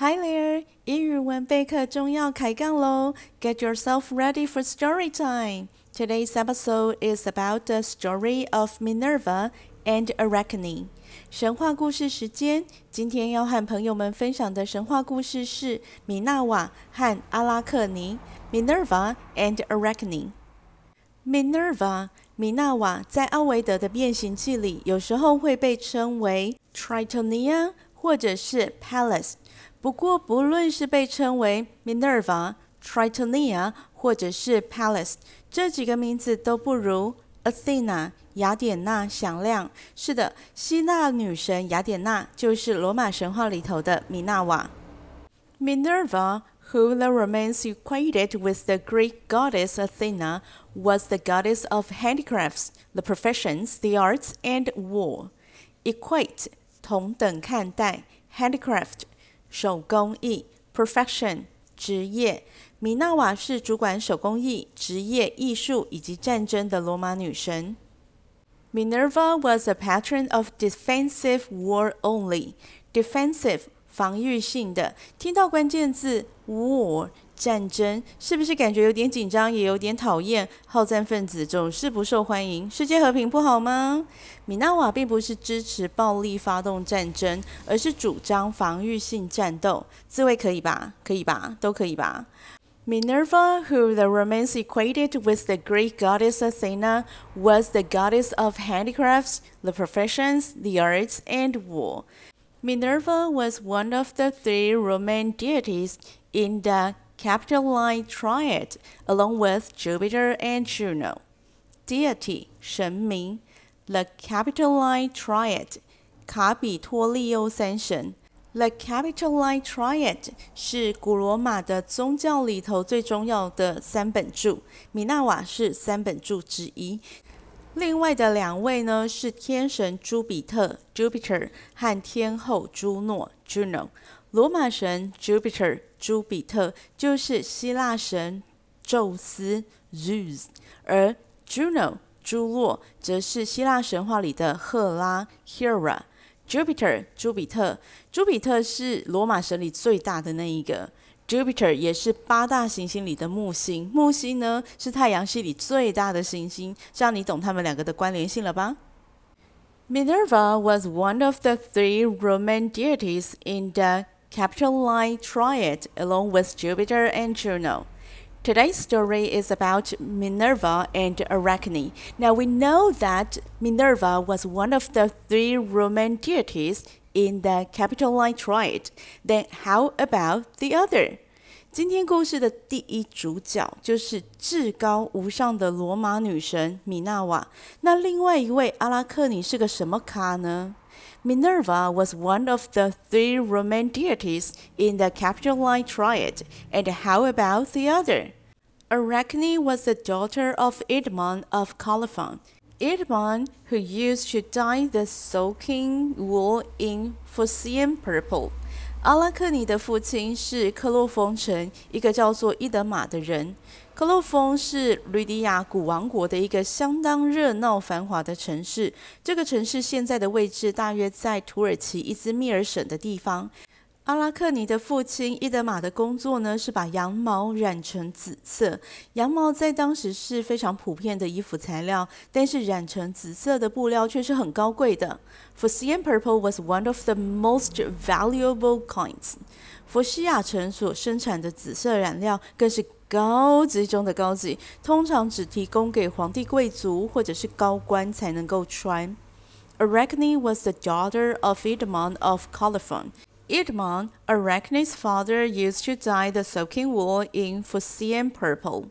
Hi there！英语文备课中要开杠喽！Get yourself ready for story time. Today's episode is about the story of Minerva and Arachne. 神话故事时间，今天要和朋友们分享的神话故事是米娜瓦和阿拉克尼 （Minerva and Arachne）。Minerva，米娜瓦在奥维德的《变形记》里，有时候会被称为 Tritonia 或者是 Pallas。 不过，不论是被称为 Minerva、Tritonia 或者是 Pallas，这几个名字都不如 Athena。雅典娜响亮。是的，希腊女神雅典娜就是罗马神话里头的米娜瓦。Minerva, who the Romans equated with the Greek goddess Athena, was the goddess of handicrafts, the professions, the arts, and war. Equate 同等看待，handicraft 手工艺，perfection，职业。米纳瓦是主管手工艺、职业、艺术以及战争的罗马女神。Minerva was a patron of defensive war only. Defensive 防御性的。听到关键字 war 战争，是不是感觉有点紧张，也有点讨厌？好战分子总是不受欢迎，世界和平不好吗？米纳瓦并不是支持暴力发动战争，而是主张防御性战斗。自卫可以吧？可以吧？都可以吧？Minerva, who the Romans equated with the Greek goddess Athena, was the goddess of handicrafts, the professions, the arts, and war. Minerva was one of the three Roman deities in the Capitoline Triad, along with Jupiter and Juno. Deity 神明，The Capitoline Triad，卡比托利欧三神。The Capitoline Triad 是古罗马的宗教里头最重要的三本柱，米纳瓦是三本柱之一。另外的两位呢是天神朱比特 （Jupiter） 和天后朱诺 （Juno）。罗马神 Jupiter 朱比特就是希腊神宙斯 （Zeus），而 Juno 朱洛则是希腊神话里的赫拉 （Hera）。Jupiter，朱比特，朱比特是罗马神里最大的那一个。Jupiter 也是八大行星里的木星，木星呢是太阳系里最大的行星。这样你懂他们两个的关联性了吧？Minerva was one of the three Roman deities in the Capitoline Triad along with Jupiter and Juno. Today's story is about Minerva and Arachne. Now we know that Minerva was one of the three Roman deities in the Capitoline Triad. Then how about the other? 今天故事的第一主角就是至高无上的罗马女神米娜瓦。那另外一位阿拉克女是个什么咖呢？？Minerva was one of the three Roman deities in the Capitoline Triad, and how about the other? Arachne was the daughter of Idmon of Colophon. Idmon, who used to dye the soaking wool in Phocaean purple. 阿拉克尼的父亲是克洛丰城一个叫做伊德玛的人。克洛丰是吕迪亚古王国的一个相当热闹繁华的城市。这个城市现在的位置大约在土耳其伊兹密尔省的地方。阿拉克尼的父亲伊德玛的工作呢，是把羊毛染成紫色。羊毛在当时是非常普遍的衣服材料，但是染成紫色的布料却是很高贵的。For s i a n purple was one of the most valuable kinds。佛西亚城所生产的紫色染料更是高级中的高级，通常只提供给皇帝、贵族或者是高官才能够穿。Arachne was the daughter of Idmon of Colophon。Idmon, Arachne's father, used to dye the soaking wool in Phocian purple.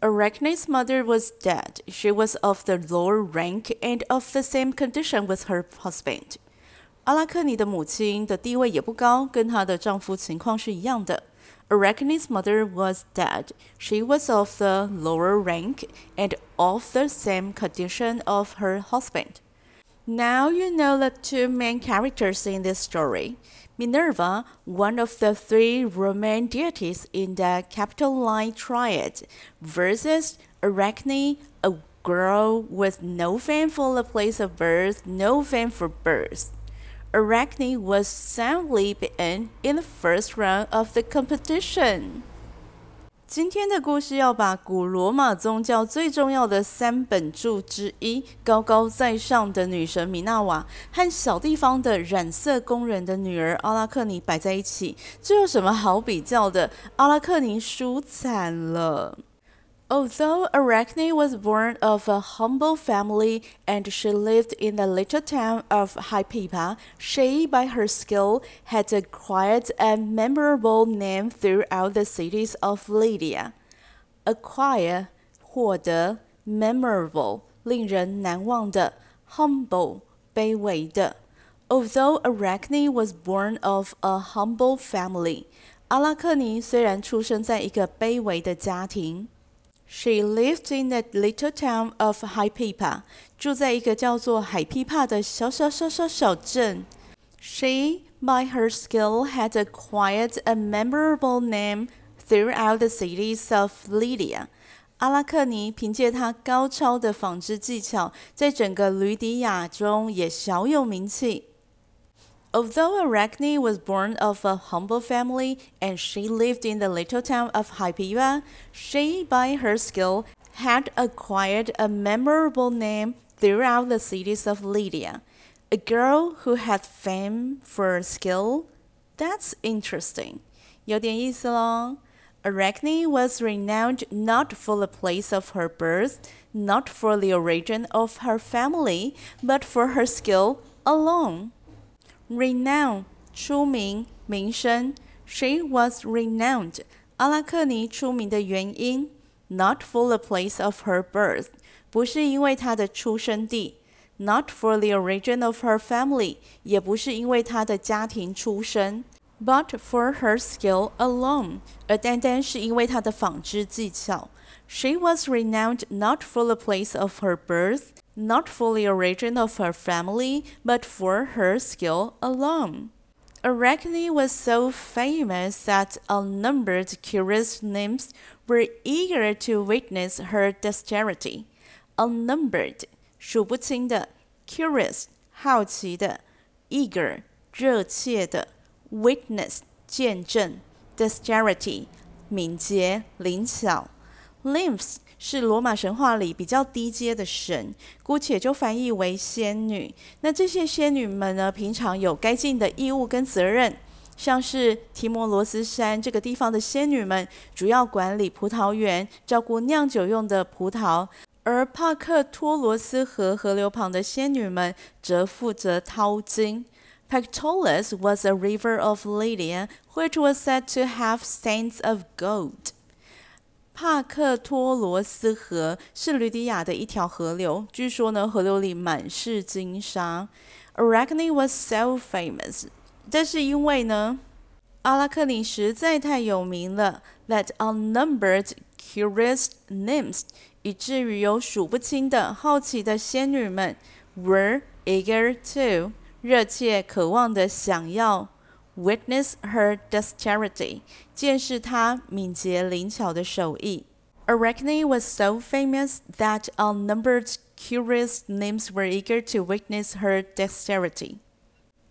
Arachne's mother was dead. She was of the lower rank and of the same condition with her husband. 阿拉克尼的母亲的地位也不高，跟她的丈夫情况是一样的。Arachne's mother was dead. She was of the lower rank and of the same condition of her husband. Now you know the two main characters in this story. Minerva, one of the three Roman deities in the Capitoline Triad, versus Arachne, a girl with no fame for the place of birth, no fame for birth. Arachne was soundly beaten in the first round of the competition. 今天的故事要把古罗马宗教最重要的三本柱之一——高高在上的女神米娜瓦和小地方的染色工人的女儿阿拉克尼摆在一起，这有什么好比较的？阿拉克尼输惨了。Although Arachne was born of a humble family and she lived in the little town of Hypaepa, she, by her skill, had acquired a memorable name throughout the cities of Lydia. Acquire, 获得, memorable, 令人难忘的, humble, 卑微的. Although Arachne was born of a humble family, 阿拉克尼虽然出生在一个卑微的家庭。she lived in the little town of Hypaepa，住在一个叫做海皮帕的小小小小小镇。She, by her skill, had acquired a memorable name throughout the cities of Lydia. 阿拉克尼凭借她高超的纺织技巧，在整个吕底亚中也小有名气。Although Arachne was born of a humble family and she lived in the little town of Hypaepa, she, by her skill, had acquired a memorable name throughout the cities of Lydia. A girl who had fame for skill? That's interesting. 有点意思咯。Arachne was renowned not for the place of her birth, not for the origin of her family, but for her skill alone Renown 出名名声，She was renowned。阿拉克尼出名的原因，not for the place of her birth，不是因为她的出生地；not for the origin of her family，也不是因为她的家庭出身；but for her skill alone，而单单是因为她的纺织技巧。She was renowned not for the place of her birth not for the origin of her family, but for her skill alone. Arachne was so famous that unnumbered curious nymphs were eager to witness her dexterity. Unnumbered, 数不清的；curious, 好奇的；eager, 热切的；witness, 见证；dexterity, 敏捷灵巧 Lymphs 是罗马神话里比较低阶的神，姑且就翻译为仙女。那这些仙女们呢，平常有该尽的义务跟责任，像是提摩罗斯山这个地方的仙女们，主要管理葡萄园，照顾酿酒用的葡萄；而帕克托罗斯河河流旁的仙女们，则负责淘金。Pactolus was a river of Lydia, which was said to have sands of gold. 帕克托罗斯河是吕底亚的一条河流，据说呢，河流里满是金沙。Arachne was so famous，但是因为呢，阿拉克尼实在太有名了，that unnumbered curious nymphs，以至于有数不清的好奇的仙女们，were eager to，热切渴望的想要。witness her dexterity. Arachne was so famous that unnumbered curious nymphs were eager to witness her dexterity.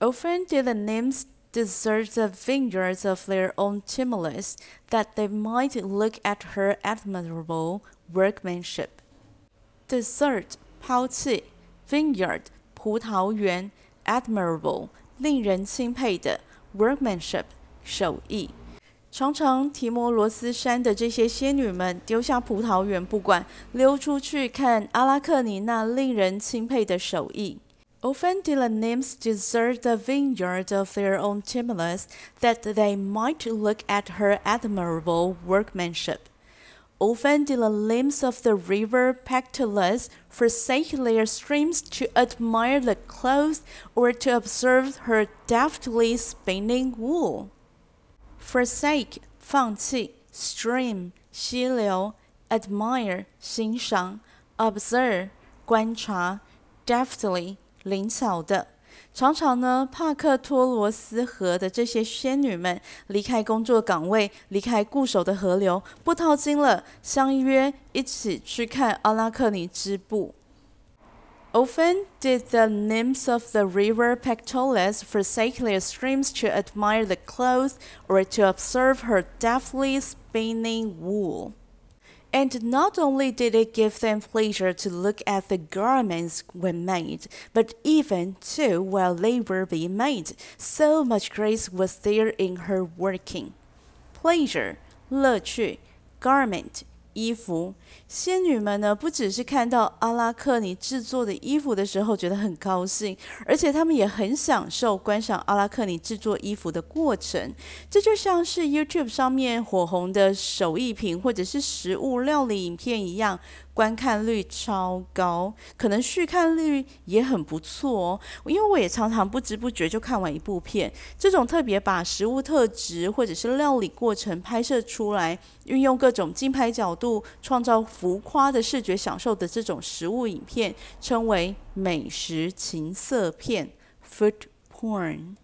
Often did the nymphs desert the vineyards of their own Timolus that they might look at her admirable workmanship. Desert 抛弃 vineyard 葡萄园 admirable 令人钦佩的 workmanship 手艺。常常提摩罗斯山的这些仙女们丢下葡萄园不管，溜出去看阿拉克尼那令人钦佩的手艺。Often did the nymphs desert the vineyard of their own Timolus that they might look at her admirable workmanship. Often the nymphs of the river Pactolus forsake their streams to admire the clothes or to observe her deftly spinning wool. Forsake, 放弃, stream, 溪流, admire, 欣赏, observe, 观察, deftly, 灵巧的。常常呢，帕克托罗斯河的这些仙女们离开工作岗位，离开固守的河流，不淘金了，相约一起去看阿拉克尼织布。Often did the nymphs of the river Pactolus forsake their streams to admire the clothes or to observe her deftly spinning wool. And not only did it give them pleasure to look at the garments when made, but even too while they were being made, so much grace was there in her working. Pleasure, 乐趣, garment, 衣服，仙女们呢，不只是看到阿拉克尼制作的衣服的时候觉得很高兴，而且她们也很享受观赏阿拉克尼制作衣服的过程。这就像是 YouTube 上面火红的手艺品或者是食物料理影片一样。观看率超高，可能续看率也很不错哦。因为我也常常不知不觉就看完一部片。这种特别把食物特质或者是料理过程拍摄出来，运用各种竞拍角度，创造浮夸的视觉享受的这种食物影片，称为美食情色片 （food porn）。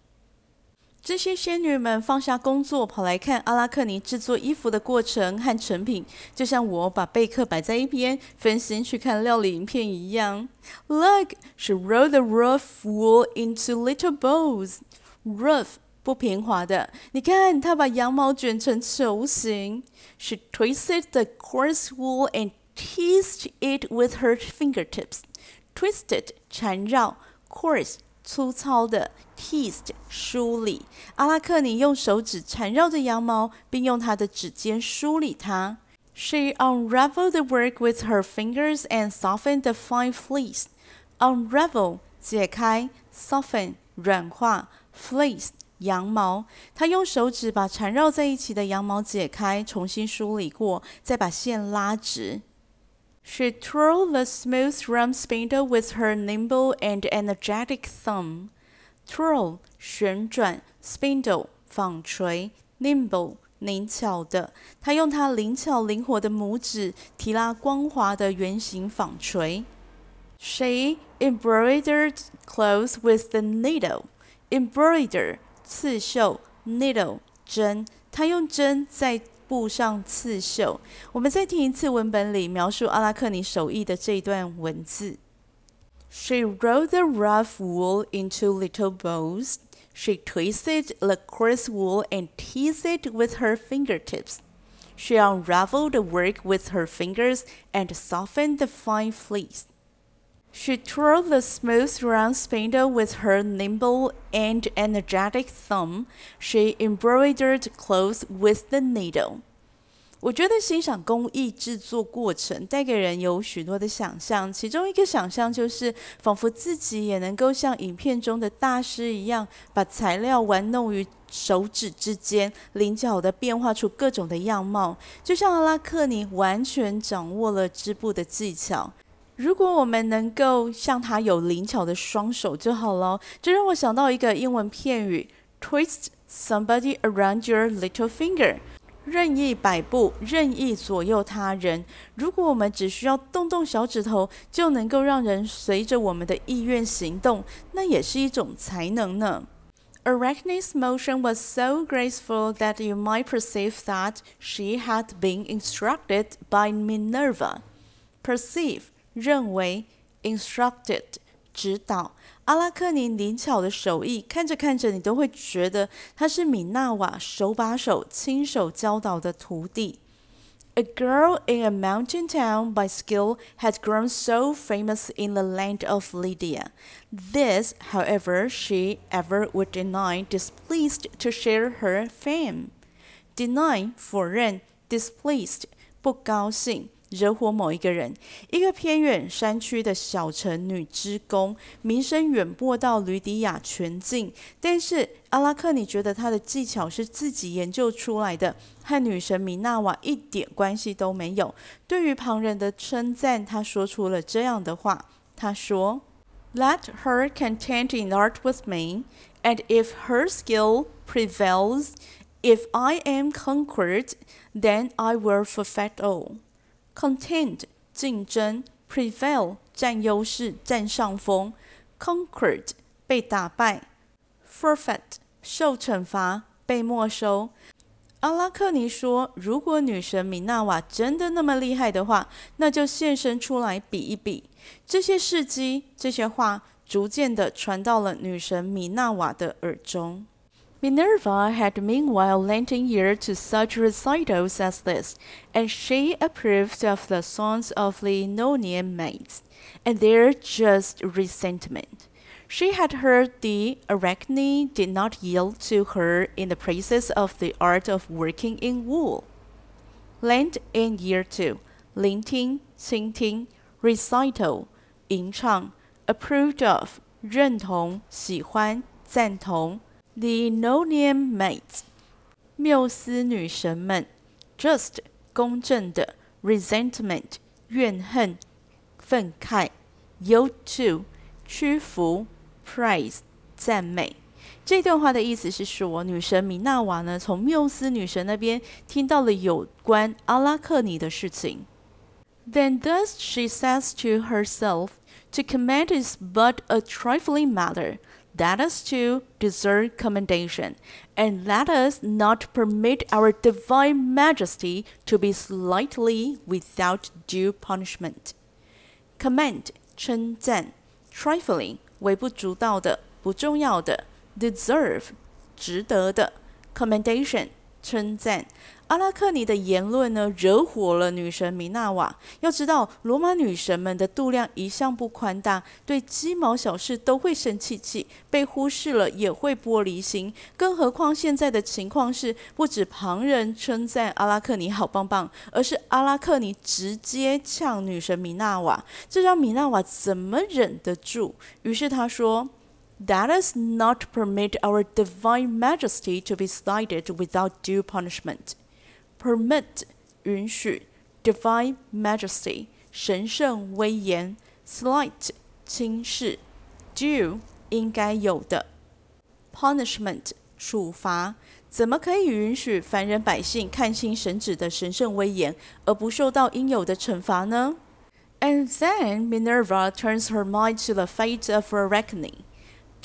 这些仙女们放下工作，跑来看阿拉克尼制作衣服的过程和成品，就像我把贝壳摆在一边，分心去看料理影片一样。Look, she rolled the rough wool into little bows. Rough 不平滑的，你看她把羊毛卷成球形。She twisted the coarse wool and teased it with her fingertips. Twisted 缠绕，coarse 粗糙的 teased 梳理，阿拉克尼用手指缠绕着羊毛，并用他的指尖梳理它。She unraveled the work with her fingers and softened the fine fleece. Unravel 解开，soften 软化，fleece 羊毛。她用手指把缠绕在一起的羊毛解开，重新梳理过，再把线拉直。She twirled the smooth round spindle with her nimble and energetic thumb. Twirl 旋转，spindle 纺锤，nimble 灵巧的。她用她灵巧灵活的拇指提拉光滑的圆形纺锤。She embroidered clothes with the needle. Embroider 刺绣，needle 针。她用针在 布上刺绣。我们再听一次文本里描述阿拉克尼手艺的这一段文字。She rolled the rough wool into little bows. She twisted the coarse wool and teased it with her fingertips. She unraveled the work with her fingers and softened the fine fleece. She twirled the smooth round spindle with her nimble and energetic thumb. She embroidered clothes with the needle. 我觉得欣赏工艺制作过程带给人有许多的想象，其中一个想象就是仿佛自己也能够像影片中的大师一样，把材料玩弄于手指之间，灵巧的变化出各种的样貌，就像阿拉克尼完全掌握了织布的技巧。如果我们能够像他有灵巧的双手就好了。这让我想到一个英文片语：twist somebody around your little finger，任意摆布，任意左右他人。如果我们只需要动动小指头，就能够让人随着我们的意愿行动，那也是一种才能呢。Arachne's motion was so graceful that you might perceive that she had been instructed by Minerva. Perceive 认为，instructed 指导，阿拉克尼灵巧的手艺，看着看着，你都会觉得他是米纳瓦手把手亲手教导的徒弟。A girl in a mountain town by skill had grown so famous in the land of Lydia. This, however, she ever would deny, displeased to share her fame. Deny 否认，displeased 不高兴。 惹火某一个人，一个偏远山区的小城女织工，名声远播到吕底亚全境。但是阿拉克尼觉得她的技巧是自己研究出来的，和女神米娜瓦一点关系都没有。对于旁人的称赞，他说出了这样的话：“他说，Let her content in art with me, and if her skill prevails, if I am conquered, then I will forfeit all.” Contend 竞争，prevail 占优势、占上风，conquered 被打败，forfeit 受惩罚、被没收。阿拉克尼说：“如果女神米娜瓦真的那么厉害的话，那就现身出来比一比。”这些事迹、这些话，逐渐的传到了女神米娜瓦的耳中。Minerva had meanwhile lent an ear to such recitals as this, and she approved of the songs of the Aonian maids, and their just resentment. She had heard the Arachne did not yield to her in the praises of the art of working in wool. Lent an ear to, 聆听,倾听, recital, 吟唱, approved of, 认同,喜欢,赞同, the Aonian Maids，缪斯女神们，Just 公正的，Resentment 怨恨、愤慨，Yield to 屈服，Praise 赞美。这段话的意思是说，女神米娜瓦呢，从缪斯女神那边听到了有关阿拉克尼的事情。Then thus she says to herself, to command is but a trifling matter That is to deserve commendation, and let us not permit our divine majesty to be slightly without due punishment. Command 称赞，trifling 微不足道的、不重要的；deserve，值得的；commendation， 称赞。阿拉克尼的言论呢，惹火了女神米娜瓦。要知道，罗马女神们的度量一向不宽大，对鸡毛小事都会生气气，被忽视了也会玻璃心。更何况现在的情况是，不止旁人称赞阿拉克尼好棒棒，而是阿拉克尼直接呛女神米娜瓦，这让米娜瓦怎么忍得住？于是她说 ：“That is not permit our divine majesty to be slighted without due punishment.” permit 允许，divine majesty 神圣威严，slight 轻视，due 应该有的，punishment 处罚，怎么可以允许凡人百姓看清神旨的神圣威严，而不受到应有的惩罚呢？And then Minerva turns her mind to the fate of Arachne.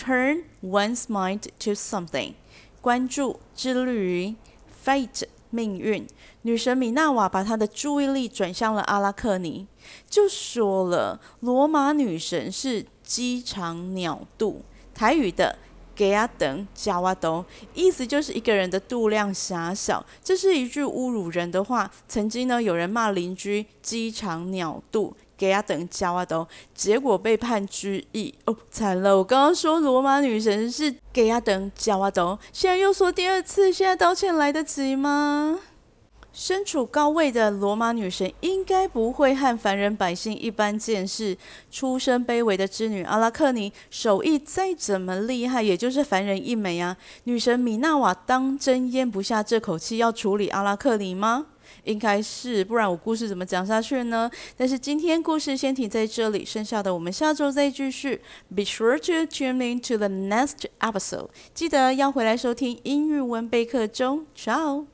Turn one's mind to something. 关注致力于 fate 命运，女神米娜瓦把她的注意力转向了阿拉克尼，就说了：“罗马女神是鸡肠鸟肚。”台语的“给阿等加瓦东”，意思就是一个人的肚量狭小。这是一句侮辱人的话。曾经呢，有人骂邻居“鸡肠鸟肚”。给他等加瓦都，结果被判拘役哦，惨了！我刚刚说罗马女神是给他等加瓦都，现在又说第二次，现在道歉来得及吗？身处高位的罗马女神应该不会和凡人百姓一般见识。出身卑微的织女阿拉克尼，手艺再怎么厉害，也就是凡人一枚啊。女神米娜瓦当真咽不下这口气，要处理阿拉克尼吗？应该是，不然我故事怎么讲下去呢？但是今天故事先停在这里，剩下的我们下周再继续。Be sure to tune in to the next episode，记得要回来收听英语文备课中。Ciao。